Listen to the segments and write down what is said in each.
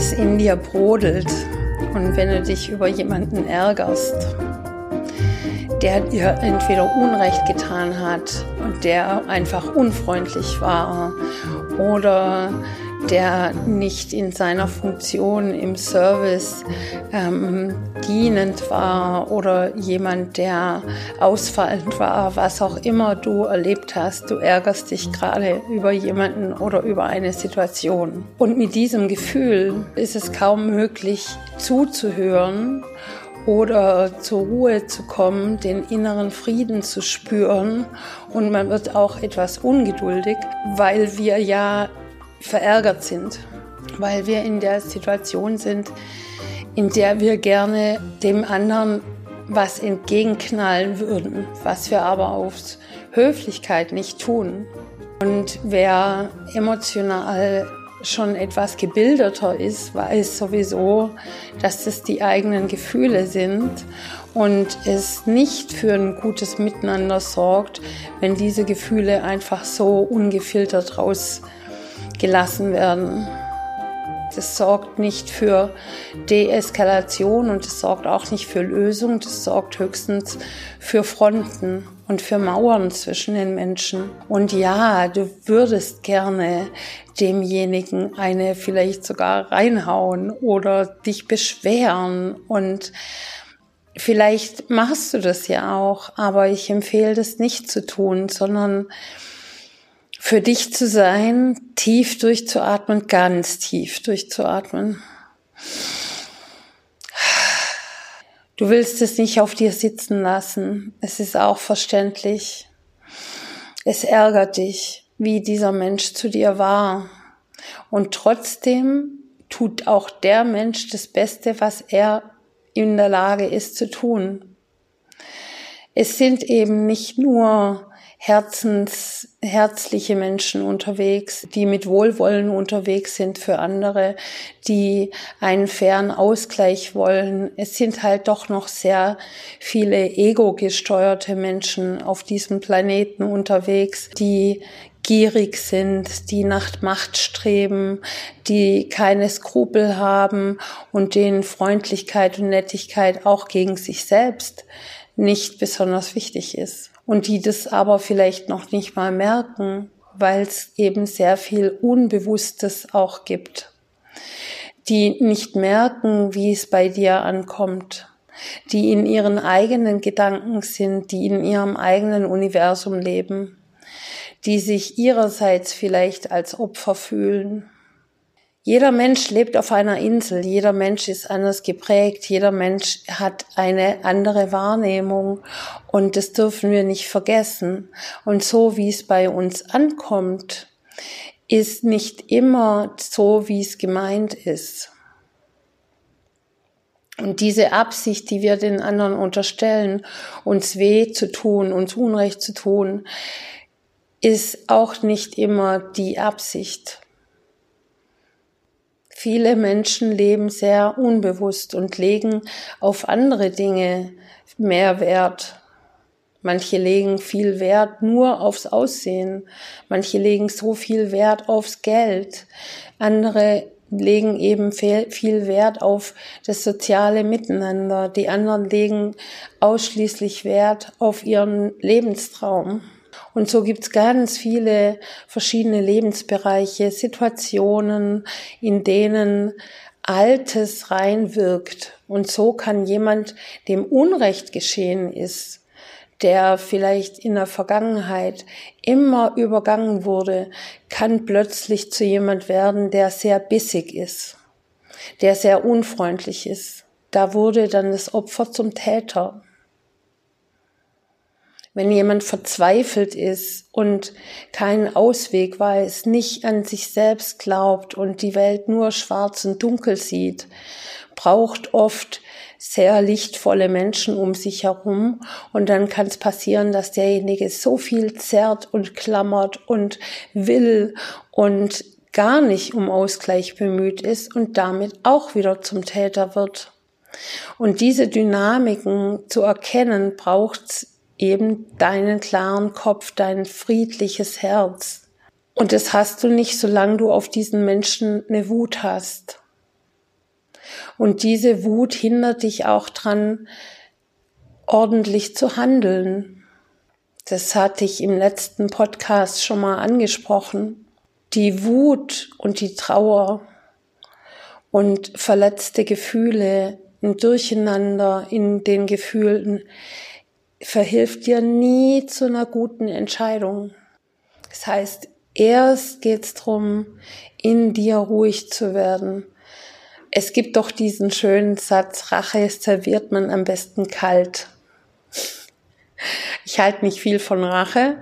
es in dir brodelt. Und wenn du dich über jemanden ärgerst, der dir entweder Unrecht getan hat und der einfach unfreundlich war oder der nicht in seiner Funktion im Service ähm, dienend war oder jemand, der ausfallend war, was auch immer du erlebt hast, du ärgerst dich gerade über jemanden oder über eine Situation. Und mit diesem Gefühl ist es kaum möglich zuzuhören oder zur Ruhe zu kommen, den inneren Frieden zu spüren. Und man wird auch etwas ungeduldig, weil wir ja verärgert sind, weil wir in der Situation sind, in der wir gerne dem anderen was entgegenknallen würden, was wir aber aus Höflichkeit nicht tun. Und wer emotional schon etwas gebildeter ist, weiß sowieso, dass das die eigenen Gefühle sind und es nicht für ein gutes Miteinander sorgt, wenn diese Gefühle einfach so ungefiltert raus gelassen werden. Das sorgt nicht für Deeskalation und es sorgt auch nicht für Lösung, das sorgt höchstens für Fronten und für Mauern zwischen den Menschen. Und ja, du würdest gerne demjenigen eine vielleicht sogar reinhauen oder dich beschweren und vielleicht machst du das ja auch, aber ich empfehle das nicht zu tun, sondern für dich zu sein, tief durchzuatmen, ganz tief durchzuatmen. Du willst es nicht auf dir sitzen lassen. Es ist auch verständlich. Es ärgert dich, wie dieser Mensch zu dir war. Und trotzdem tut auch der Mensch das Beste, was er in der Lage ist zu tun. Es sind eben nicht nur herzens, herzliche Menschen unterwegs, die mit Wohlwollen unterwegs sind für andere, die einen fairen Ausgleich wollen. Es sind halt doch noch sehr viele ego-gesteuerte Menschen auf diesem Planeten unterwegs, die gierig sind, die nach Macht streben, die keine Skrupel haben und denen Freundlichkeit und Nettigkeit auch gegen sich selbst nicht besonders wichtig ist und die das aber vielleicht noch nicht mal merken, weil es eben sehr viel Unbewusstes auch gibt, die nicht merken, wie es bei dir ankommt, die in ihren eigenen Gedanken sind, die in ihrem eigenen Universum leben, die sich ihrerseits vielleicht als Opfer fühlen jeder Mensch lebt auf einer Insel, jeder Mensch ist anders geprägt, jeder Mensch hat eine andere Wahrnehmung und das dürfen wir nicht vergessen. Und so wie es bei uns ankommt, ist nicht immer so, wie es gemeint ist. Und diese Absicht, die wir den anderen unterstellen, uns weh zu tun, uns Unrecht zu tun, ist auch nicht immer die Absicht. Viele Menschen leben sehr unbewusst und legen auf andere Dinge mehr Wert. Manche legen viel Wert nur aufs Aussehen. Manche legen so viel Wert aufs Geld. Andere legen eben viel Wert auf das soziale Miteinander. Die anderen legen ausschließlich Wert auf ihren Lebenstraum. Und so gibt's ganz viele verschiedene Lebensbereiche, Situationen, in denen Altes reinwirkt. Und so kann jemand, dem Unrecht geschehen ist, der vielleicht in der Vergangenheit immer übergangen wurde, kann plötzlich zu jemand werden, der sehr bissig ist, der sehr unfreundlich ist. Da wurde dann das Opfer zum Täter wenn jemand verzweifelt ist und keinen Ausweg weiß, nicht an sich selbst glaubt und die Welt nur schwarz und dunkel sieht, braucht oft sehr lichtvolle Menschen um sich herum und dann kann es passieren, dass derjenige so viel zerrt und klammert und will und gar nicht um Ausgleich bemüht ist und damit auch wieder zum Täter wird. Und diese Dynamiken zu erkennen, braucht eben deinen klaren Kopf, dein friedliches Herz. Und das hast du nicht, solange du auf diesen Menschen eine Wut hast. Und diese Wut hindert dich auch dran, ordentlich zu handeln. Das hatte ich im letzten Podcast schon mal angesprochen. Die Wut und die Trauer und verletzte Gefühle, ein Durcheinander in den Gefühlen verhilft dir nie zu einer guten Entscheidung. Das heißt, erst geht's drum, in dir ruhig zu werden. Es gibt doch diesen schönen Satz, Rache serviert man am besten kalt. Ich halte nicht viel von Rache,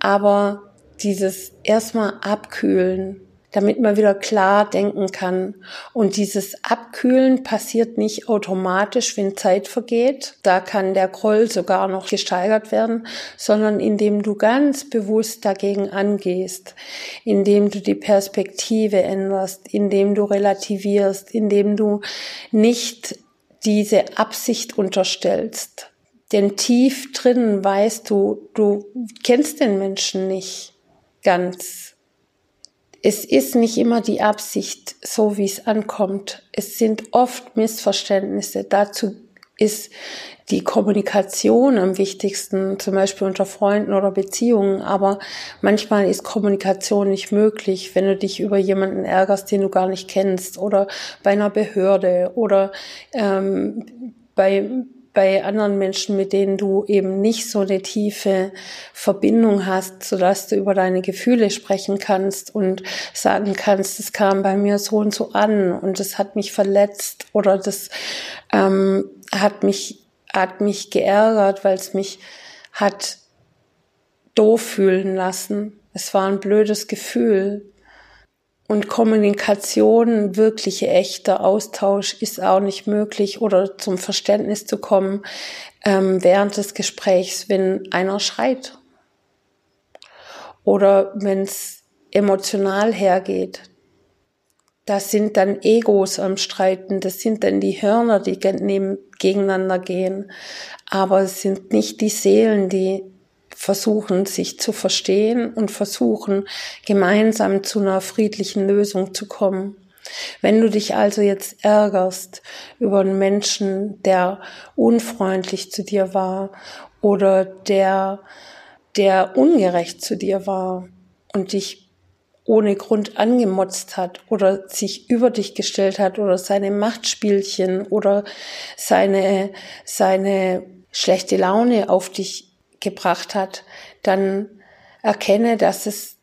aber dieses erstmal abkühlen, damit man wieder klar denken kann. Und dieses Abkühlen passiert nicht automatisch, wenn Zeit vergeht. Da kann der Groll sogar noch gesteigert werden, sondern indem du ganz bewusst dagegen angehst, indem du die Perspektive änderst, indem du relativierst, indem du nicht diese Absicht unterstellst. Denn tief drinnen weißt du, du kennst den Menschen nicht ganz es ist nicht immer die Absicht, so wie es ankommt. Es sind oft Missverständnisse. Dazu ist die Kommunikation am wichtigsten, zum Beispiel unter Freunden oder Beziehungen. Aber manchmal ist Kommunikation nicht möglich, wenn du dich über jemanden ärgerst, den du gar nicht kennst, oder bei einer Behörde oder ähm, bei bei anderen Menschen, mit denen du eben nicht so eine tiefe Verbindung hast, so dass du über deine Gefühle sprechen kannst und sagen kannst, es kam bei mir so und so an und es hat mich verletzt oder das ähm, hat mich hat mich geärgert, weil es mich hat doof fühlen lassen. Es war ein blödes Gefühl. Und Kommunikation, wirkliche, echter Austausch ist auch nicht möglich oder zum Verständnis zu kommen ähm, während des Gesprächs, wenn einer schreit oder wenn es emotional hergeht. Das sind dann Egos am Streiten, das sind dann die Hörner, die gegeneinander gehen, aber es sind nicht die Seelen, die versuchen, sich zu verstehen und versuchen, gemeinsam zu einer friedlichen Lösung zu kommen. Wenn du dich also jetzt ärgerst über einen Menschen, der unfreundlich zu dir war oder der, der ungerecht zu dir war und dich ohne Grund angemotzt hat oder sich über dich gestellt hat oder seine Machtspielchen oder seine, seine schlechte Laune auf dich gebracht hat, dann erkenne, dass es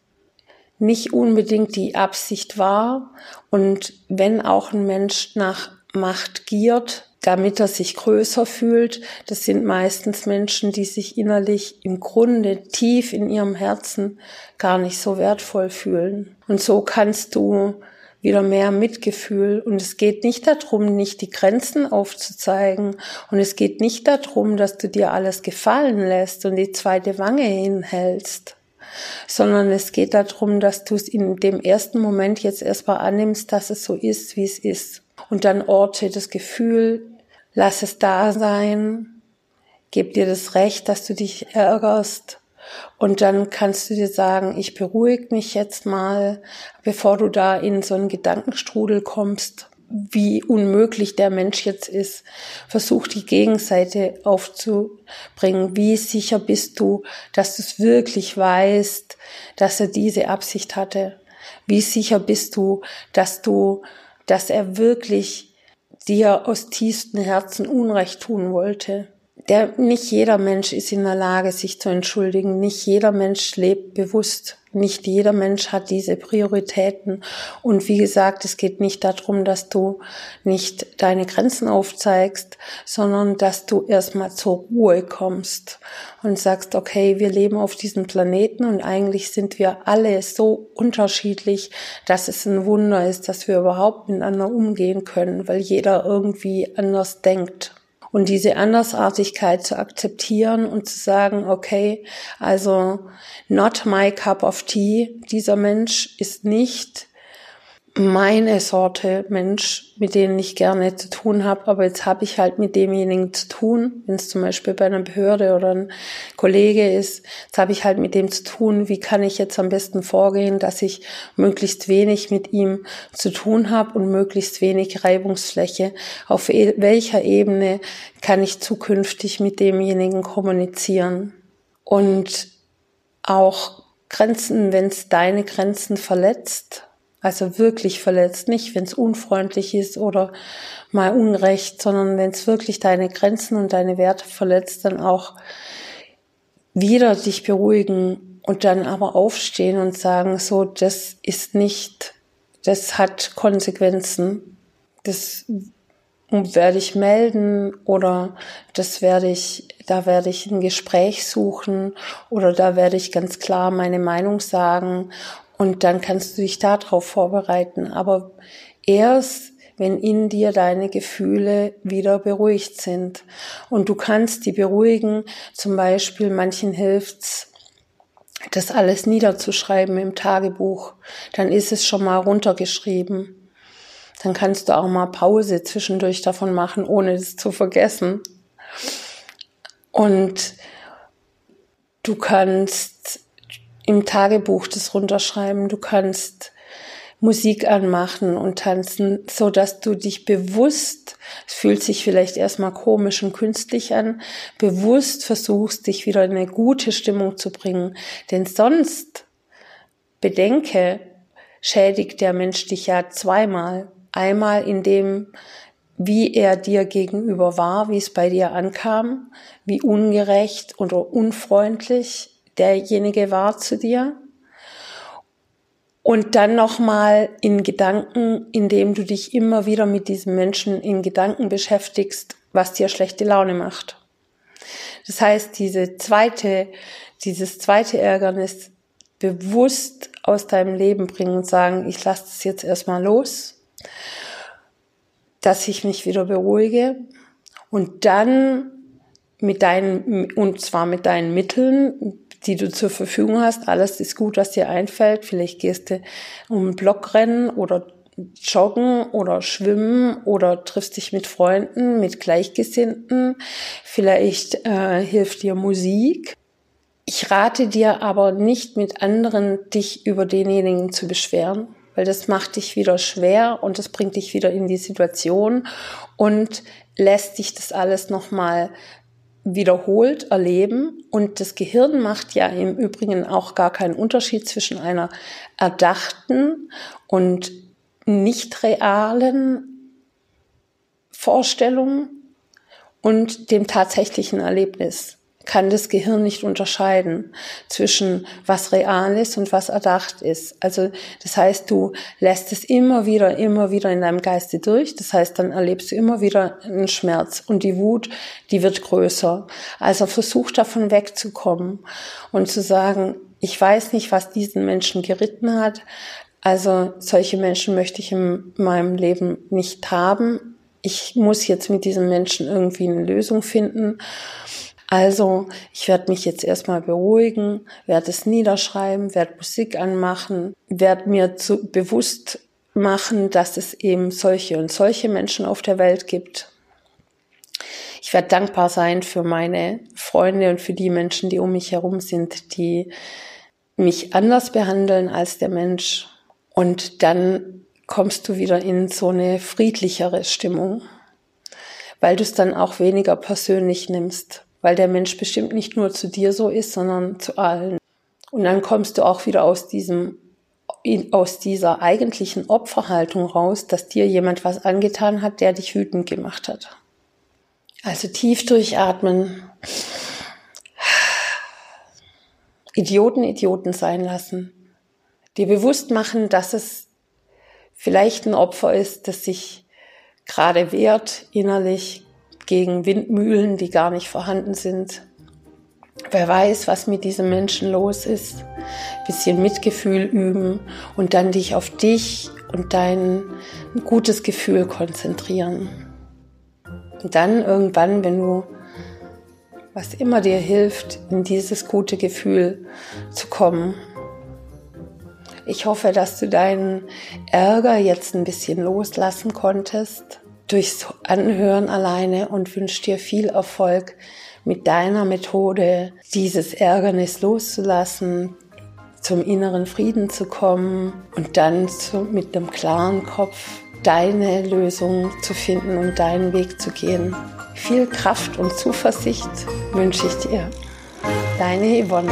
nicht unbedingt die Absicht war und wenn auch ein Mensch nach Macht giert, damit er sich größer fühlt, das sind meistens Menschen, die sich innerlich im Grunde tief in ihrem Herzen gar nicht so wertvoll fühlen. Und so kannst du wieder mehr Mitgefühl. Und es geht nicht darum, nicht die Grenzen aufzuzeigen. Und es geht nicht darum, dass du dir alles gefallen lässt und die zweite Wange hinhältst. Sondern es geht darum, dass du es in dem ersten Moment jetzt erstmal annimmst, dass es so ist, wie es ist. Und dann orte das Gefühl, lass es da sein, gib dir das Recht, dass du dich ärgerst und dann kannst du dir sagen, ich beruhige mich jetzt mal, bevor du da in so einen Gedankenstrudel kommst, wie unmöglich der Mensch jetzt ist. Versuch die Gegenseite aufzubringen. Wie sicher bist du, dass du es wirklich weißt, dass er diese Absicht hatte? Wie sicher bist du, dass du, dass er wirklich dir aus tiefstem Herzen Unrecht tun wollte? Der, nicht jeder Mensch ist in der Lage, sich zu entschuldigen. Nicht jeder Mensch lebt bewusst. Nicht jeder Mensch hat diese Prioritäten. Und wie gesagt, es geht nicht darum, dass du nicht deine Grenzen aufzeigst, sondern dass du erstmal zur Ruhe kommst und sagst, okay, wir leben auf diesem Planeten und eigentlich sind wir alle so unterschiedlich, dass es ein Wunder ist, dass wir überhaupt miteinander umgehen können, weil jeder irgendwie anders denkt und diese Andersartigkeit zu akzeptieren und zu sagen, okay, also not my cup of tea, dieser Mensch ist nicht meine Sorte Mensch, mit denen ich gerne zu tun habe, aber jetzt habe ich halt mit demjenigen zu tun, wenn es zum Beispiel bei einer Behörde oder ein Kollege ist, jetzt habe ich halt mit dem zu tun, wie kann ich jetzt am besten vorgehen, dass ich möglichst wenig mit ihm zu tun habe und möglichst wenig Reibungsfläche. Auf e welcher Ebene kann ich zukünftig mit demjenigen kommunizieren? Und auch Grenzen, wenn es deine Grenzen verletzt, also wirklich verletzt, nicht wenn es unfreundlich ist oder mal unrecht, sondern wenn es wirklich deine Grenzen und deine Werte verletzt, dann auch wieder dich beruhigen und dann aber aufstehen und sagen, so, das ist nicht, das hat Konsequenzen. Das werde ich melden oder das werde ich, da werde ich ein Gespräch suchen oder da werde ich ganz klar meine Meinung sagen und dann kannst du dich darauf vorbereiten. Aber erst, wenn in dir deine Gefühle wieder beruhigt sind. Und du kannst die beruhigen, zum Beispiel manchen hilft's, das alles niederzuschreiben im Tagebuch. Dann ist es schon mal runtergeschrieben. Dann kannst du auch mal Pause zwischendurch davon machen, ohne es zu vergessen. Und du kannst im Tagebuch das runterschreiben. Du kannst Musik anmachen und tanzen, so dass du dich bewusst, es fühlt sich vielleicht erstmal komisch und künstlich an, bewusst versuchst, dich wieder in eine gute Stimmung zu bringen. Denn sonst, bedenke, schädigt der Mensch dich ja zweimal. Einmal in dem, wie er dir gegenüber war, wie es bei dir ankam, wie ungerecht oder unfreundlich derjenige war zu dir. Und dann nochmal in Gedanken, indem du dich immer wieder mit diesem Menschen in Gedanken beschäftigst, was dir schlechte Laune macht. Das heißt, diese zweite, dieses zweite Ärgernis bewusst aus deinem Leben bringen und sagen, ich lasse das jetzt erstmal los, dass ich mich wieder beruhige und dann mit deinen, und zwar mit deinen Mitteln, die du zur Verfügung hast. Alles ist gut, was dir einfällt. Vielleicht gehst du um einen Blockrennen oder joggen oder schwimmen oder triffst dich mit Freunden, mit Gleichgesinnten. Vielleicht äh, hilft dir Musik. Ich rate dir aber nicht mit anderen, dich über denjenigen zu beschweren, weil das macht dich wieder schwer und das bringt dich wieder in die Situation und lässt dich das alles nochmal wiederholt erleben. Und das Gehirn macht ja im Übrigen auch gar keinen Unterschied zwischen einer erdachten und nicht realen Vorstellung und dem tatsächlichen Erlebnis kann das Gehirn nicht unterscheiden zwischen was real ist und was erdacht ist. Also das heißt, du lässt es immer wieder, immer wieder in deinem Geiste durch. Das heißt, dann erlebst du immer wieder einen Schmerz und die Wut, die wird größer. Also versuch davon wegzukommen und zu sagen, ich weiß nicht, was diesen Menschen geritten hat. Also solche Menschen möchte ich in meinem Leben nicht haben. Ich muss jetzt mit diesen Menschen irgendwie eine Lösung finden. Also, ich werde mich jetzt erstmal beruhigen, werde es niederschreiben, werde Musik anmachen, werde mir zu, bewusst machen, dass es eben solche und solche Menschen auf der Welt gibt. Ich werde dankbar sein für meine Freunde und für die Menschen, die um mich herum sind, die mich anders behandeln als der Mensch. Und dann kommst du wieder in so eine friedlichere Stimmung, weil du es dann auch weniger persönlich nimmst weil der Mensch bestimmt nicht nur zu dir so ist, sondern zu allen. Und dann kommst du auch wieder aus diesem aus dieser eigentlichen Opferhaltung raus, dass dir jemand was angetan hat, der dich wütend gemacht hat. Also tief durchatmen. Idioten Idioten sein lassen. Dir bewusst machen, dass es vielleicht ein Opfer ist, das sich gerade wehrt innerlich, gegen Windmühlen, die gar nicht vorhanden sind. Wer weiß, was mit diesem Menschen los ist. Bisschen Mitgefühl üben und dann dich auf dich und dein gutes Gefühl konzentrieren. Und dann irgendwann, wenn du, was immer dir hilft, in dieses gute Gefühl zu kommen, Ich hoffe, dass du deinen Ärger jetzt ein bisschen loslassen konntest durchs Anhören alleine und wünsche dir viel Erfolg mit deiner Methode, dieses Ärgernis loszulassen, zum inneren Frieden zu kommen und dann zu, mit einem klaren Kopf deine Lösung zu finden und deinen Weg zu gehen. Viel Kraft und Zuversicht wünsche ich dir. Deine Yvonne.